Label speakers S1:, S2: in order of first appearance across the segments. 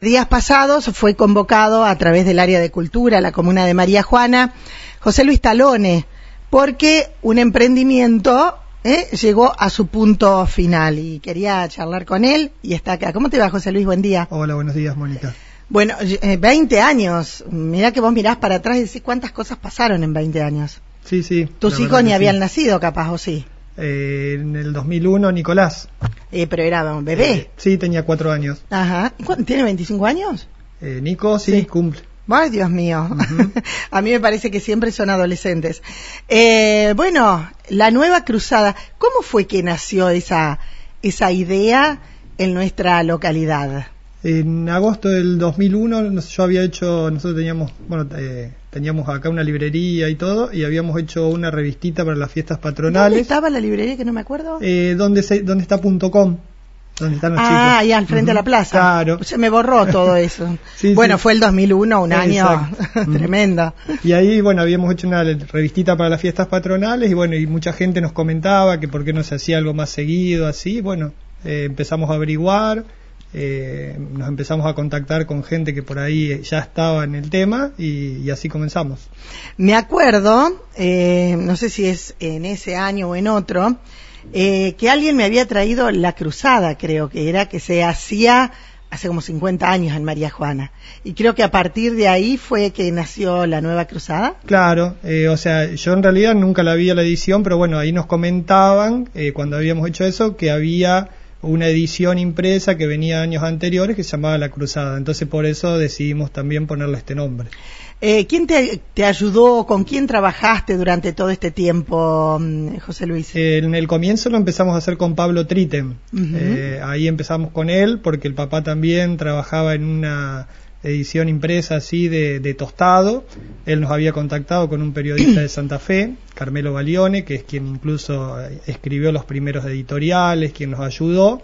S1: Días pasados fue convocado a través del área de cultura, la comuna de María Juana, José Luis Talone, porque un emprendimiento ¿eh? llegó a su punto final y quería charlar con él y está acá. ¿Cómo te va, José Luis? Buen día.
S2: Hola, buenos días, Mónica.
S1: Bueno, eh, 20 años. Mirá que vos mirás para atrás y decís cuántas cosas pasaron en 20 años.
S2: Sí, sí.
S1: Tus hijos ni habían nacido, capaz, o sí.
S2: Eh, en el 2001, Nicolás.
S1: Eh, pero era un bebé.
S2: Eh, sí, tenía cuatro años.
S1: Ajá. ¿Y cuánto- ¿Tiene 25 años?
S2: Eh, Nico, sí,
S1: Sí.
S2: cumple.
S1: Ay, Dios mío. A mí me parece que siempre son adolescentes. Eh, bueno, la nueva cruzada, ¿cómo fue que nació esa, esa idea en nuestra localidad?
S2: En agosto del 2001, nos- yo había hecho, nosotros teníamos, bueno, eh, teníamos acá una librería y todo, y habíamos hecho una revistita para las fiestas
S1: ¿Dónde
S2: patronales.
S1: estaba la librería que no me acuerdo?
S2: Eh, ¿dónde, se, ¿Dónde está punto .com? ¿Dónde están los
S1: ah,
S2: chicos?
S1: ahí al frente de la plaza.
S2: Claro.
S1: Se me borró todo eso.
S2: Sí,
S1: bueno,
S2: sí.
S1: fue el 2001, un año tremendo.
S2: Y ahí, bueno, habíamos hecho una revistita para las fiestas patronales y bueno, y mucha gente nos comentaba que por qué no se hacía algo más seguido, así, bueno, eh, empezamos a averiguar, eh, nos empezamos a contactar con gente que por ahí ya estaba en el tema y, y así comenzamos.
S1: Me acuerdo, eh, no sé si es en ese año o en otro, eh, que alguien me había traído la cruzada, creo que era, que se hacía hace como 50 años en María Juana. Y creo que a partir de ahí fue que nació la nueva cruzada.
S2: Claro, eh, o sea, yo en realidad nunca la vi a la edición, pero bueno, ahí nos comentaban, eh, cuando habíamos hecho eso, que había una edición impresa que venía años anteriores que se llamaba La Cruzada. Entonces por eso decidimos también ponerle este nombre.
S1: Eh, ¿Quién te, te ayudó? ¿Con quién trabajaste durante todo este tiempo, mm, José Luis?
S2: Eh, En el comienzo lo empezamos a hacer con Pablo Tritem. Eh, ahí empezamos con él porque el papá también trabajaba en una edición impresa así de, de tostado. Él nos había contactado con un periodista de Santa Fe, Carmelo Balione, que es quien incluso eh, escribió los primeros editoriales, quien nos ayudó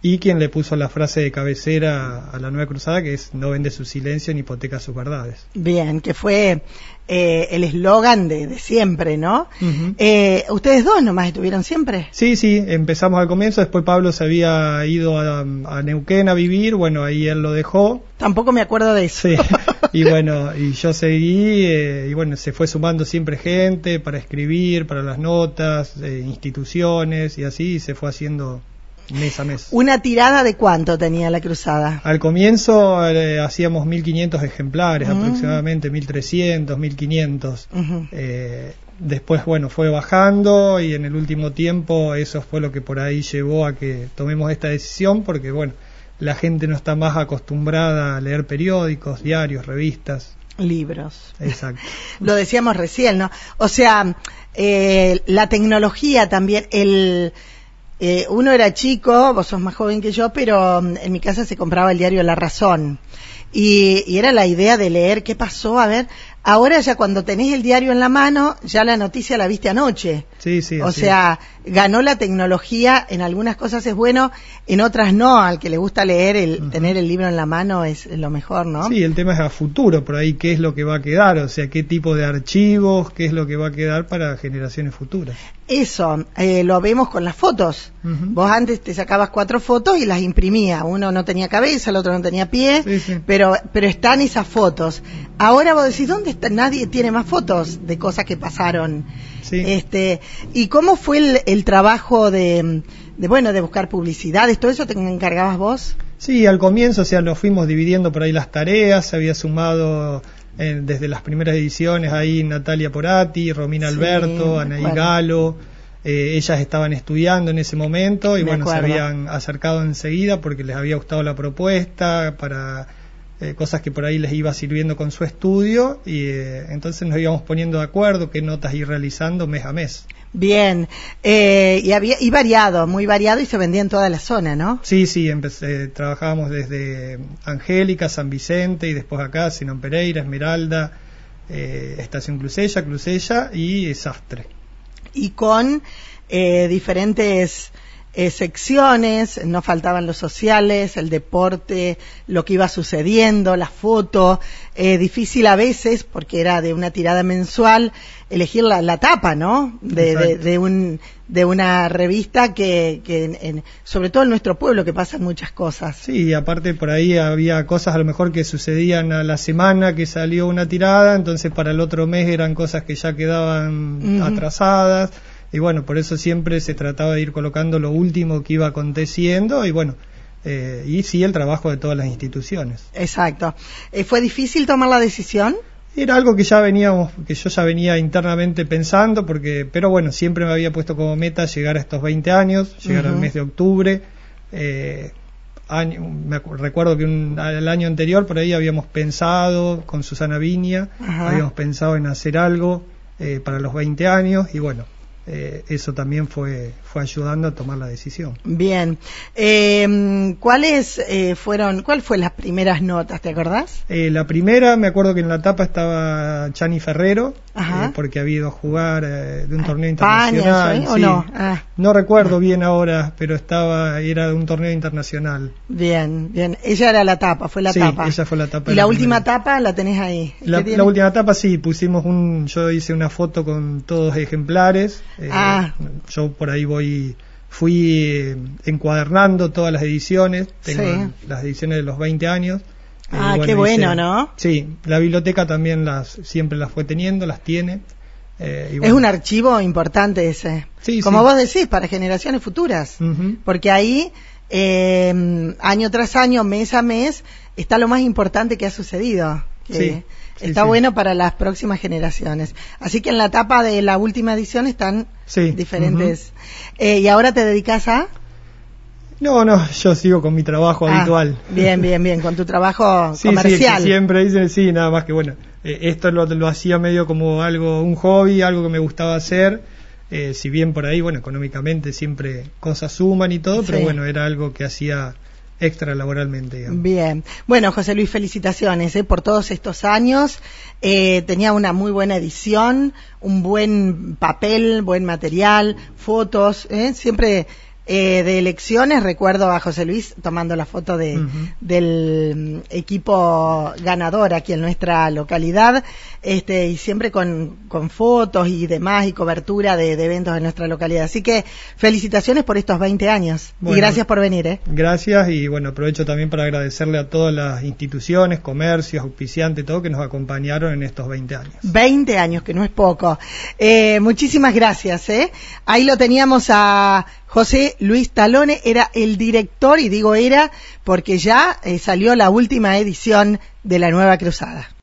S2: y quien le puso la frase de cabecera a la Nueva Cruzada, que es no vende su silencio ni hipoteca sus verdades.
S1: Bien, que fue eh, el eslogan de, de siempre, ¿no? Eh, ¿Ustedes dos nomás estuvieron siempre?
S2: Sí, sí, empezamos al comienzo, después Pablo se había ido a, a Neuquén a vivir, bueno, ahí él lo dejó,
S1: Tampoco me acuerdo de eso.
S2: sí, y bueno, y yo seguí, eh, y bueno, se fue sumando siempre gente para escribir, para las notas, eh, instituciones, y así y se fue haciendo mes a mes.
S1: ¿Una tirada de cuánto tenía la cruzada?
S2: Al comienzo eh, hacíamos 1500 ejemplares,
S1: Mm.
S2: aproximadamente 1300, 1500.
S1: Ujú.
S2: Eh, después, bueno, fue bajando y en el último tiempo eso fue lo que por ahí llevó a que tomemos esta decisión porque, bueno, la gente no está más acostumbrada a leer periódicos, diarios, revistas.
S1: Libros.
S2: Exacto.
S1: Lo decíamos recién, ¿no? O sea, eh, la tecnología también, el... eh, uno era chico, vos sos más joven que yo, pero mm, en mi casa se compraba el diario La Razón. Y, y era la idea de leer qué pasó, a ver, ahora ya cuando tenés el diario en la mano, ya la noticia la viste anoche.
S2: Sí, sí.
S1: O sea, ganó la tecnología, en algunas cosas es bueno, en otras no, al que le gusta leer, el tener el libro en la mano es lo mejor. ¿no?
S2: Sí, el tema es a futuro, por ahí qué es lo que va a quedar, o sea, qué tipo de archivos, qué es lo que va a quedar para generaciones futuras.
S1: Eso, eh, lo vemos con las fotos. Vos antes te sacabas cuatro fotos y las imprimías. Uno no tenía cabeza, el otro no tenía pie,
S2: Sí, sí.
S1: pero pero están esas fotos. Ahora vos decís, ¿dónde está? Nadie tiene más fotos de cosas que pasaron.
S2: Sí.
S1: Este, ¿y cómo fue el, el trabajo de, de, bueno, de buscar publicidades? ¿Todo eso te encargabas vos?
S2: Sí, al comienzo, o sea, nos fuimos dividiendo por ahí las tareas, se había sumado eh, desde las primeras ediciones ahí Natalia Porati, Romina
S1: Sí,
S2: Alberto, Anaí. Galo, eh, ellas estaban estudiando en ese momento y
S1: Me
S2: bueno, se habían acercado enseguida porque les había gustado la propuesta para eh, cosas que por ahí les iba sirviendo con su estudio y eh, entonces nos íbamos poniendo de acuerdo qué notas ir realizando mes a mes.
S1: Bien, eh, y había y variado, muy variado y se vendía en toda la zona, ¿no?
S2: Sí, sí, empecé, trabajábamos desde Angélica, San Vicente y después acá, Sinón Pereira, Esmeralda, eh, Estación Clusella, Clusella y Sastre.
S1: y con eh, diferentes eh, secciones, no faltaban los sociales, el deporte, lo que iba sucediendo, las fotos, eh, difícil a veces, porque era de una tirada mensual, elegir la, la tapa, ¿no? De, de, de, un, de una revista que, que en, en, sobre todo en nuestro pueblo, que pasan muchas cosas.
S2: Sí, aparte por ahí había cosas a lo mejor que sucedían a la semana que salió una tirada, entonces para el otro mes eran cosas que ya quedaban uh -huh. atrasadas y bueno, por eso siempre se trataba de ir colocando lo último que iba aconteciendo y bueno, eh, y sí el trabajo de todas las instituciones.
S1: Exacto. Eh, ¿Fue difícil tomar la decisión?
S2: Era algo que ya veníamos, que yo ya venía internamente pensando, porque, pero bueno, siempre me había puesto como meta llegar a estos 20 años, llegar uh -huh. al mes de octubre. Eh, año, me recuerdo que un, el año anterior por ahí habíamos pensado con Susana Viña, uh -huh. habíamos pensado en hacer algo eh, para los 20 años y bueno, eh, eso también fue, fue ayudando a tomar la decisión.
S1: Bien. Eh, ¿Cuáles eh, fueron, cuál fue las primeras notas, te acordás?
S2: Eh, la primera, me acuerdo que en la tapa estaba Chani Ferrero, eh, porque había ido a jugar eh, de un torneo internacional.
S1: España, ¿o no? Ah.
S2: no recuerdo bien ahora, pero estaba, era de un torneo internacional.
S1: Bien, bien. Ella era la tapa, fue la
S2: sí,
S1: tapa.
S2: ella fue la tapa.
S1: Y la, la última tapa la tenés ahí.
S2: La, la, última tapa sí, pusimos un, yo hice una foto con todos ejemplares.
S1: Eh, ah.
S2: Yo por ahí voy, fui eh, encuadernando todas las ediciones, tengo sí. las ediciones de los 20 años.
S1: Ah, bueno, qué bueno,
S2: hice,
S1: ¿no?
S2: Sí, la biblioteca también las siempre las fue teniendo, las tiene.
S1: Eh, bueno. Es un archivo importante ese.
S2: Sí,
S1: Como
S2: sí.
S1: vos decís, para generaciones futuras.
S2: Uh -huh.
S1: Porque ahí, eh, año tras año, mes a mes, está lo más importante que ha sucedido. Que
S2: sí.
S1: Está sí, bueno para las próximas generaciones. Así que en la tapa de la última edición están diferentes. Uh -huh. eh, ¿Y ahora te dedicas a?
S2: No, no, yo sigo con mi trabajo
S1: ah,
S2: habitual.
S1: Bien, bien, bien, con tu trabajo
S2: sí,
S1: comercial.
S2: Sí, siempre dicen, sí, nada más que bueno, eh, esto lo, lo, hacía medio como algo, un hobby, algo que me gustaba hacer. Eh, si bien por ahí, bueno, económicamente siempre cosas suman y todo, sí. pero bueno, era algo que hacía extra laboralmente. Digamos.
S1: Bien. Bueno, José Luis, felicitaciones ¿eh? por todos estos años. Eh, tenía una muy buena edición, un buen papel, buen material, fotos, ¿eh? siempre eh, de elecciones, recuerdo a José Luis tomando la foto de, uh -huh. del equipo ganador aquí en nuestra localidad, este, y siempre con, con fotos y demás y cobertura de, de, eventos en nuestra localidad. Así que felicitaciones por estos 20 años bueno, y gracias por venir. ¿eh?
S2: Gracias y bueno, aprovecho también para agradecerle a todas las instituciones, comercios, auspiciantes, todo que nos acompañaron en estos 20 años.
S1: 20 años, que no es poco. Eh, muchísimas gracias. ¿eh? Ahí lo teníamos a José Luis Talone era el director, y digo era porque ya eh, salió la última edición de la Nueva Cruzada.